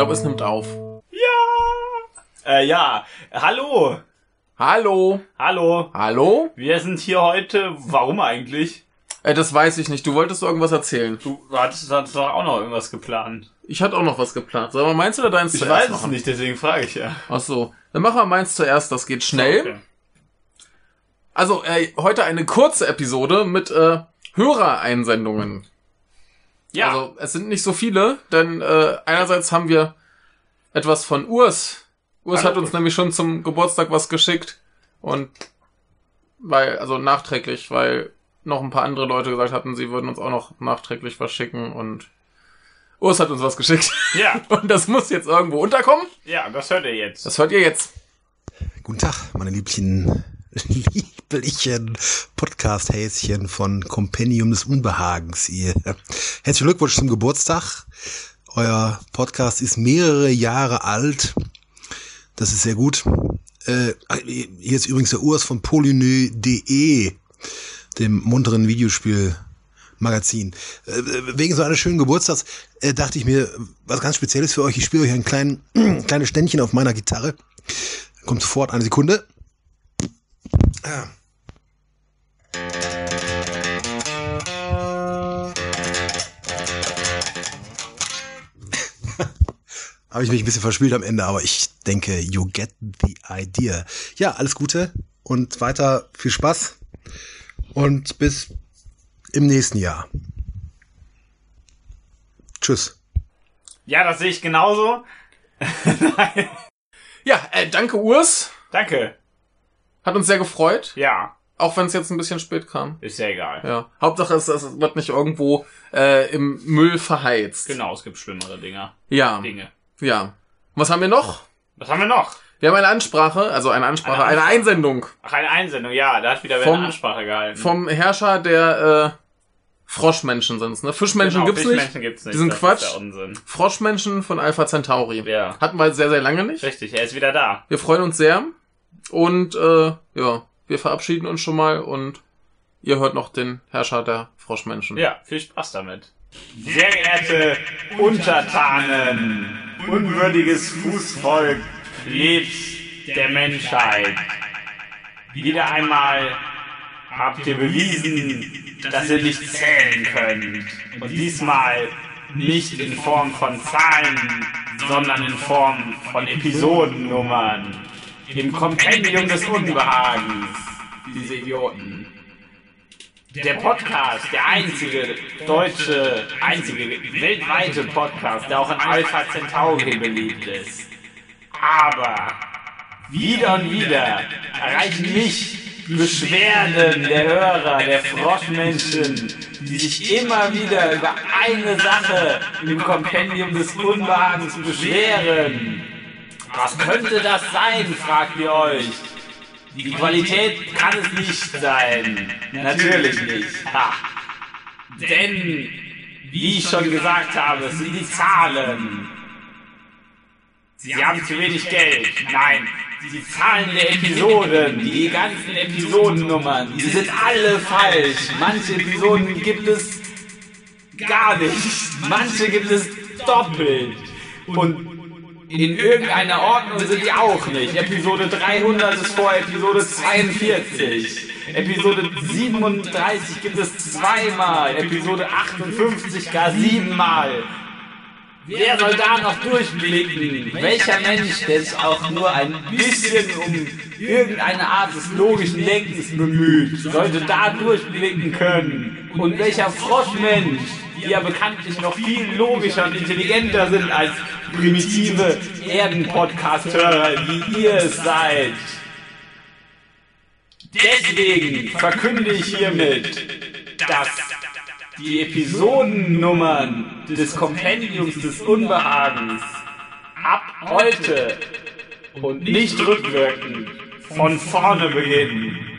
glaube, es nimmt auf. Ja. Äh, ja. Hallo. Hallo. Hallo. Hallo? Wir sind hier heute. Warum eigentlich? Äh, das weiß ich nicht. Du wolltest irgendwas erzählen. Du hattest, hattest doch auch noch irgendwas geplant. Ich hatte auch noch was geplant. Sollen wir meins oder deins Ich zuerst weiß es machen? nicht, deswegen frage ich ja. Ach so. Dann machen wir meins zuerst. Das geht schnell. Okay. Also, äh, heute eine kurze Episode mit äh, Hörereinsendungen. Ja. Also, es sind nicht so viele, denn äh, einerseits haben wir etwas von Urs. Urs Hallo, hat uns Urs. nämlich schon zum Geburtstag was geschickt. Und weil, also nachträglich, weil noch ein paar andere Leute gesagt hatten, sie würden uns auch noch nachträglich was schicken und Urs hat uns was geschickt. ja. Und das muss jetzt irgendwo unterkommen. Ja, das hört ihr jetzt. Das hört ihr jetzt. Guten Tag, meine lieblichen, lieblichen Podcast-Häschen von Compendium des Unbehagens. Ihr. Herzlichen Glückwunsch zum Geburtstag. Euer Podcast ist mehrere Jahre alt. Das ist sehr gut. Äh, hier ist übrigens der Urs von polynö.de, dem munteren Videospiel-Magazin. Äh, wegen so eines schönen Geburtstags äh, dachte ich mir, was ganz Spezielles für euch. Ich spiele euch ein klein, kleines Ständchen auf meiner Gitarre. Kommt sofort, eine Sekunde. Ah. Habe ich mich ein bisschen verspielt am Ende, aber ich denke, you get the idea. Ja, alles Gute und weiter viel Spaß und bis im nächsten Jahr. Tschüss. Ja, das sehe ich genauso. Nein. Ja, äh, danke Urs. Danke. Hat uns sehr gefreut. Ja. Auch wenn es jetzt ein bisschen spät kam. Ist ja egal. Ja. Hauptsache es, es wird nicht irgendwo äh, im Müll verheizt. Genau, es gibt schlimmere Dinger. Ja. Dinge. Ja. Was haben wir noch? Was haben wir noch? Wir haben eine Ansprache, also eine Ansprache, Eine eine, Ansprache. Einsendung Ach, eine Einsendung, ja, da hat wieder wer Vom- eine Ansprache gehalten. vom Herrscher der äh, Froschmenschen sind's, ne? Fischmenschen Genau, gibt's Fischmenschen nicht. gibt's nicht. Die sind das Quatsch. Ist. Froschmenschen von Alpha Centauri. Ja. Hatten wir sehr, sehr lange nicht. Richtig, er ist wieder da. Wir freuen uns sehr. Und äh, ja, wir verabschieden uns schon mal und ihr hört noch den Herrscher der Froschmenschen. Ja, viel Spaß damit. Sehr geehrte Untertanen, unwürdiges Fußvolk, Plebs der Menschheit. Wieder einmal habt ihr bewiesen, dass ihr nicht zählen könnt. Und diesmal nicht in Form von Zahlen, sondern in Form von Episodennummern. Im Kompendium des Unbehagens. Diese Idioten. Der Podcast, der einzige deutsche, einzige weltweite Podcast, der auch in Alpha Centauri beliebt ist. Aber wieder und wieder erreichen mich Beschwerden der Hörer, der Froschmenschen, die sich immer wieder über eine Sache im Kompendium des Unbehagens beschweren. Was könnte das sein, fragt ihr euch. Die Qualität kann es nicht sein. Natürlich nicht. Ha. Denn, wie ich schon gesagt habe, es sind die Zahlen. Sie haben zu wenig Geld. Nein, die Zahlen der Episoden, die ganzen Episodennummern, die sind alle falsch. Manche Episoden gibt es gar nicht. Manche gibt es doppelt. Und in irgendeiner Ordnung sind die auch nicht. Episode 300 ist vor Episode 42. Episode 37 gibt es zweimal. Episode 58 gar siebenmal. Wer soll da noch durchblicken? Welcher Mensch, der sich auch nur ein bisschen um irgendeine Art des logischen Denkens bemüht, sollte da durchblicken können? Und welcher Froschmensch, die ja bekanntlich noch viel logischer und intelligenter sind als primitive Erden-Podcast-Hörer, wie ihr es seid? Deswegen verkünde ich hiermit, dass die Episodennummern des Kompendiums des Unbehagens ab heute und nicht rückwirkend von vorne beginnen.